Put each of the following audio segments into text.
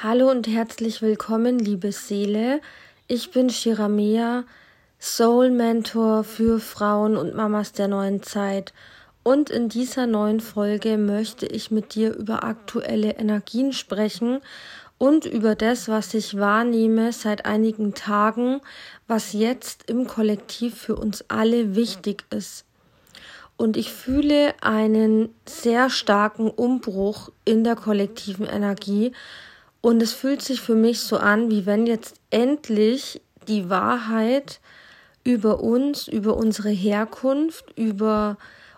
Hallo und herzlich willkommen, liebe Seele. Ich bin Shiramea, Soul Mentor für Frauen und Mamas der neuen Zeit. Und in dieser neuen Folge möchte ich mit dir über aktuelle Energien sprechen und über das, was ich wahrnehme seit einigen Tagen, was jetzt im Kollektiv für uns alle wichtig ist. Und ich fühle einen sehr starken Umbruch in der kollektiven Energie, und es fühlt sich für mich so an, wie wenn jetzt endlich die Wahrheit über uns, über unsere Herkunft, über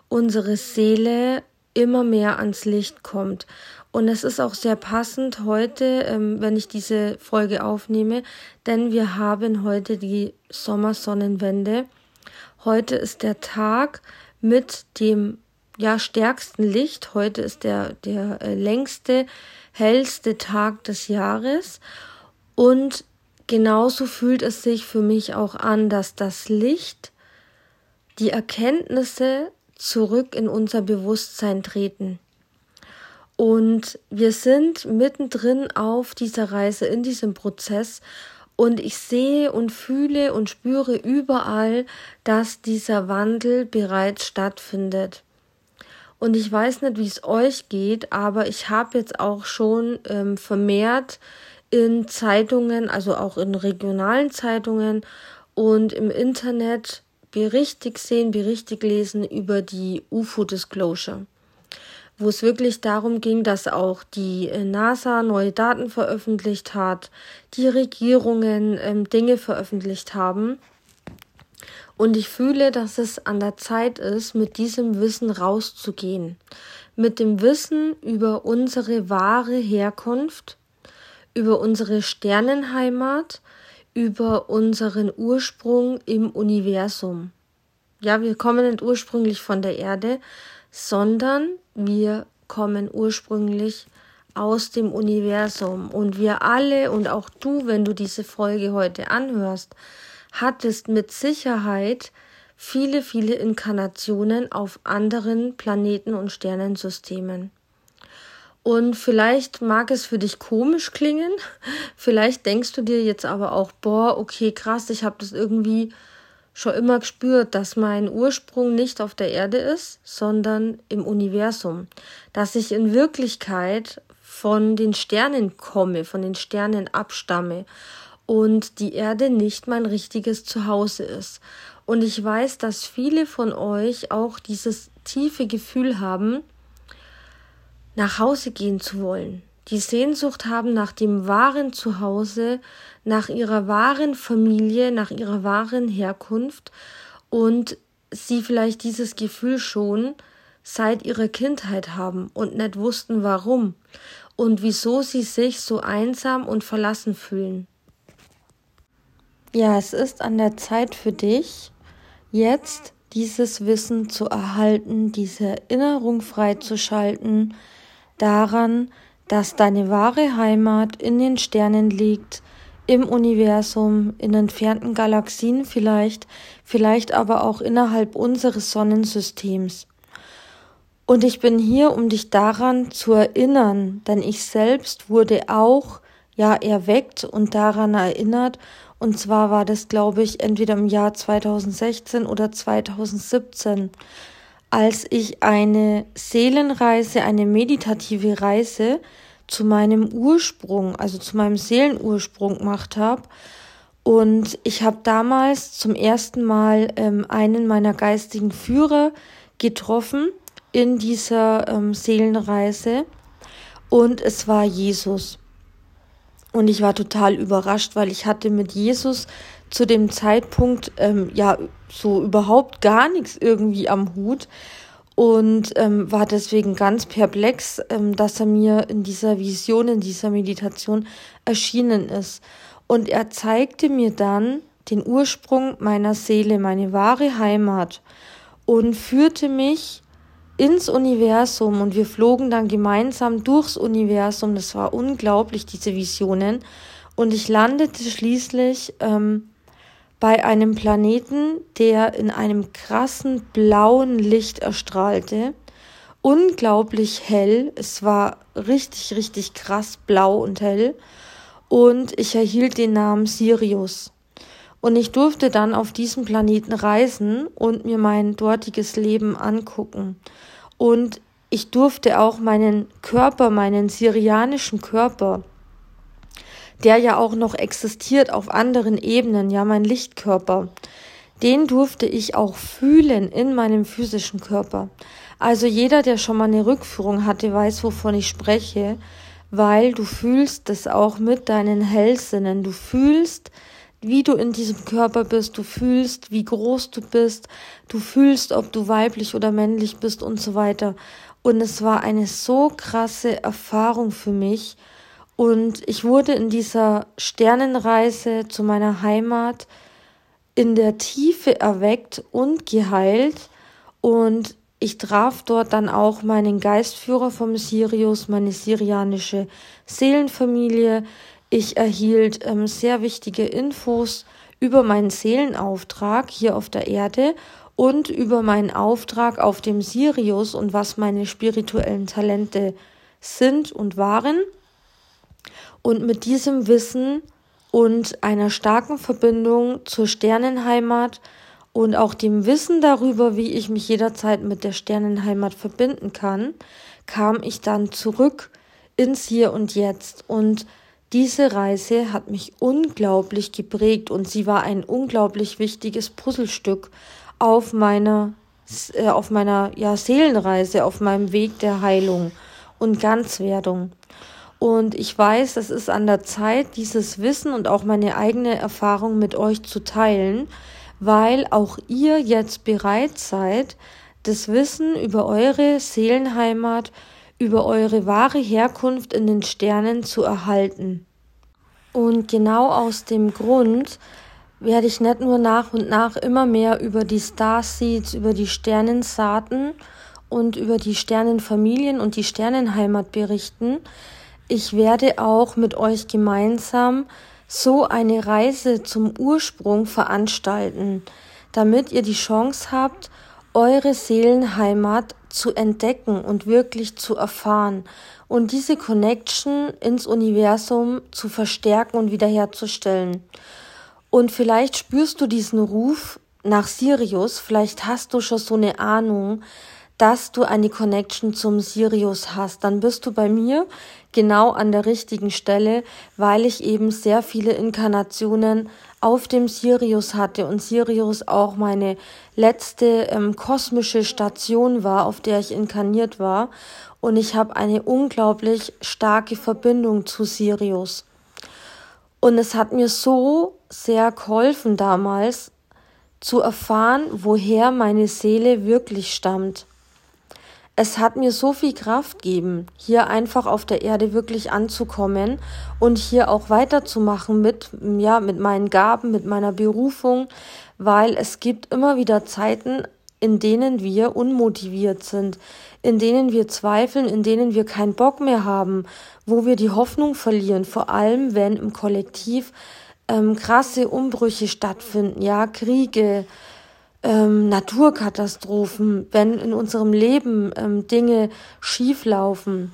unsere Seele immer mehr ans Licht kommt. Und es ist auch sehr passend heute, ähm, wenn ich diese Folge aufnehme, denn wir haben heute die Sommersonnenwende. Heute ist der Tag mit dem ja stärksten Licht. Heute ist der der äh, längste hellste Tag des Jahres und genauso fühlt es sich für mich auch an, dass das Licht, die Erkenntnisse zurück in unser Bewusstsein treten. Und wir sind mittendrin auf dieser Reise, in diesem Prozess. Und ich sehe und fühle und spüre überall, dass dieser Wandel bereits stattfindet. Und ich weiß nicht, wie es euch geht, aber ich habe jetzt auch schon ähm, vermehrt in Zeitungen, also auch in regionalen Zeitungen und im Internet Berichte gesehen, Berichte gelesen über die UFO-Disclosure, wo es wirklich darum ging, dass auch die äh, NASA neue Daten veröffentlicht hat, die Regierungen ähm, Dinge veröffentlicht haben und ich fühle, dass es an der Zeit ist, mit diesem Wissen rauszugehen. Mit dem Wissen über unsere wahre Herkunft, über unsere Sternenheimat, über unseren Ursprung im Universum. Ja, wir kommen nicht ursprünglich von der Erde, sondern wir kommen ursprünglich aus dem Universum. Und wir alle und auch du, wenn du diese Folge heute anhörst, hattest mit Sicherheit viele, viele Inkarnationen auf anderen Planeten und Sternensystemen. Und vielleicht mag es für dich komisch klingen, vielleicht denkst du dir jetzt aber auch, boah, okay, krass, ich habe das irgendwie schon immer gespürt, dass mein Ursprung nicht auf der Erde ist, sondern im Universum, dass ich in Wirklichkeit von den Sternen komme, von den Sternen abstamme und die Erde nicht mein richtiges Zuhause ist. Und ich weiß, dass viele von euch auch dieses tiefe Gefühl haben, nach Hause gehen zu wollen, die Sehnsucht haben nach dem wahren Zuhause, nach ihrer wahren Familie, nach ihrer wahren Herkunft und sie vielleicht dieses Gefühl schon seit ihrer Kindheit haben und nicht wussten warum und wieso sie sich so einsam und verlassen fühlen. Ja, es ist an der Zeit für dich, jetzt dieses Wissen zu erhalten, diese Erinnerung freizuschalten daran, dass deine wahre Heimat in den Sternen liegt, im Universum, in entfernten Galaxien vielleicht, vielleicht aber auch innerhalb unseres Sonnensystems. Und ich bin hier, um dich daran zu erinnern, denn ich selbst wurde auch ja erweckt und daran erinnert und zwar war das, glaube ich, entweder im Jahr 2016 oder 2017, als ich eine Seelenreise, eine meditative Reise zu meinem Ursprung, also zu meinem Seelenursprung gemacht habe. Und ich habe damals zum ersten Mal ähm, einen meiner geistigen Führer getroffen in dieser ähm, Seelenreise. Und es war Jesus. Und ich war total überrascht, weil ich hatte mit Jesus zu dem Zeitpunkt ähm, ja so überhaupt gar nichts irgendwie am Hut und ähm, war deswegen ganz perplex, ähm, dass er mir in dieser Vision, in dieser Meditation erschienen ist. Und er zeigte mir dann den Ursprung meiner Seele, meine wahre Heimat und führte mich ins Universum und wir flogen dann gemeinsam durchs Universum. Das war unglaublich, diese Visionen. Und ich landete schließlich ähm, bei einem Planeten, der in einem krassen blauen Licht erstrahlte. unglaublich hell. Es war richtig, richtig krass blau und hell. Und ich erhielt den Namen Sirius. Und ich durfte dann auf diesem Planeten reisen und mir mein dortiges Leben angucken. Und ich durfte auch meinen Körper, meinen syrianischen Körper, der ja auch noch existiert auf anderen Ebenen, ja, mein Lichtkörper, den durfte ich auch fühlen in meinem physischen Körper. Also jeder, der schon mal eine Rückführung hatte, weiß, wovon ich spreche, weil du fühlst es auch mit deinen Hellsinnen. Du fühlst, wie du in diesem Körper bist, du fühlst, wie groß du bist, du fühlst, ob du weiblich oder männlich bist und so weiter. Und es war eine so krasse Erfahrung für mich. Und ich wurde in dieser Sternenreise zu meiner Heimat in der Tiefe erweckt und geheilt. Und ich traf dort dann auch meinen Geistführer vom Sirius, meine syrianische Seelenfamilie. Ich erhielt ähm, sehr wichtige Infos über meinen Seelenauftrag hier auf der Erde und über meinen Auftrag auf dem Sirius und was meine spirituellen Talente sind und waren. Und mit diesem Wissen und einer starken Verbindung zur Sternenheimat und auch dem Wissen darüber, wie ich mich jederzeit mit der Sternenheimat verbinden kann, kam ich dann zurück ins Hier und Jetzt. Und diese Reise hat mich unglaublich geprägt und sie war ein unglaublich wichtiges Puzzlestück auf meiner, äh, auf meiner ja, Seelenreise, auf meinem Weg der Heilung und Ganzwerdung. Und ich weiß, es ist an der Zeit, dieses Wissen und auch meine eigene Erfahrung mit euch zu teilen, weil auch ihr jetzt bereit seid, das Wissen über eure Seelenheimat, über eure wahre Herkunft in den Sternen zu erhalten. Und genau aus dem Grund werde ich nicht nur nach und nach immer mehr über die Starseeds, über die Sternensaaten und über die Sternenfamilien und die Sternenheimat berichten. Ich werde auch mit euch gemeinsam so eine Reise zum Ursprung veranstalten, damit ihr die Chance habt, eure Seelenheimat zu entdecken und wirklich zu erfahren und diese Connection ins Universum zu verstärken und wiederherzustellen. Und vielleicht spürst du diesen Ruf nach Sirius, vielleicht hast du schon so eine Ahnung, dass du eine Connection zum Sirius hast. Dann bist du bei mir genau an der richtigen Stelle, weil ich eben sehr viele Inkarnationen auf dem Sirius hatte und Sirius auch meine letzte ähm, kosmische Station war, auf der ich inkarniert war. Und ich habe eine unglaublich starke Verbindung zu Sirius. Und es hat mir so sehr geholfen damals zu erfahren, woher meine Seele wirklich stammt. Es hat mir so viel Kraft gegeben, hier einfach auf der Erde wirklich anzukommen und hier auch weiterzumachen mit, ja, mit meinen Gaben, mit meiner Berufung, weil es gibt immer wieder Zeiten, in denen wir unmotiviert sind, in denen wir zweifeln, in denen wir keinen Bock mehr haben, wo wir die Hoffnung verlieren, vor allem wenn im Kollektiv ähm, krasse Umbrüche stattfinden, ja, Kriege, ähm, Naturkatastrophen, wenn in unserem Leben ähm, Dinge schieflaufen,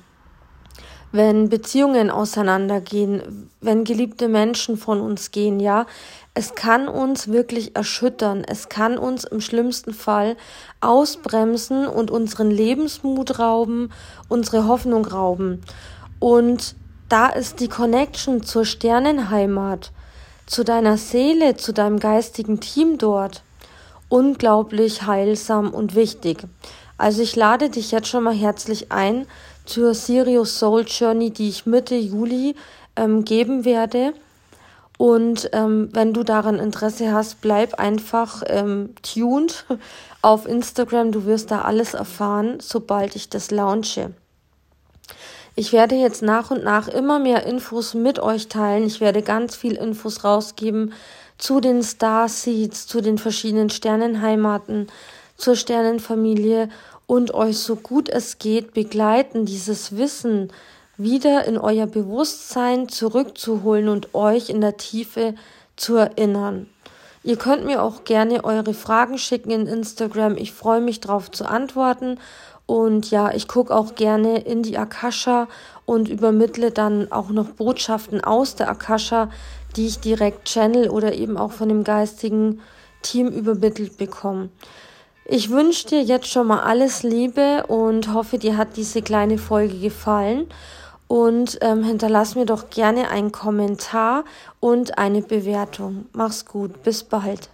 wenn Beziehungen auseinandergehen, wenn geliebte Menschen von uns gehen, ja, es kann uns wirklich erschüttern. Es kann uns im schlimmsten Fall ausbremsen und unseren Lebensmut rauben, unsere Hoffnung rauben. Und da ist die Connection zur Sternenheimat, zu deiner Seele, zu deinem geistigen Team dort unglaublich heilsam und wichtig. Also ich lade dich jetzt schon mal herzlich ein zur Sirius Soul Journey, die ich Mitte Juli ähm, geben werde. Und ähm, wenn du daran Interesse hast, bleib einfach ähm, tuned auf Instagram. Du wirst da alles erfahren, sobald ich das launche. Ich werde jetzt nach und nach immer mehr Infos mit euch teilen. Ich werde ganz viel Infos rausgeben zu den Starseeds, zu den verschiedenen Sternenheimaten, zur Sternenfamilie und euch so gut es geht begleiten, dieses Wissen wieder in euer Bewusstsein zurückzuholen und euch in der Tiefe zu erinnern. Ihr könnt mir auch gerne eure Fragen schicken in Instagram. Ich freue mich darauf zu antworten. Und ja, ich gucke auch gerne in die Akasha und übermittle dann auch noch Botschaften aus der Akasha, die ich direkt channel oder eben auch von dem geistigen Team übermittelt bekomme. Ich wünsche dir jetzt schon mal alles Liebe und hoffe, dir hat diese kleine Folge gefallen. Und ähm, hinterlass mir doch gerne einen Kommentar und eine Bewertung. Mach's gut, bis bald.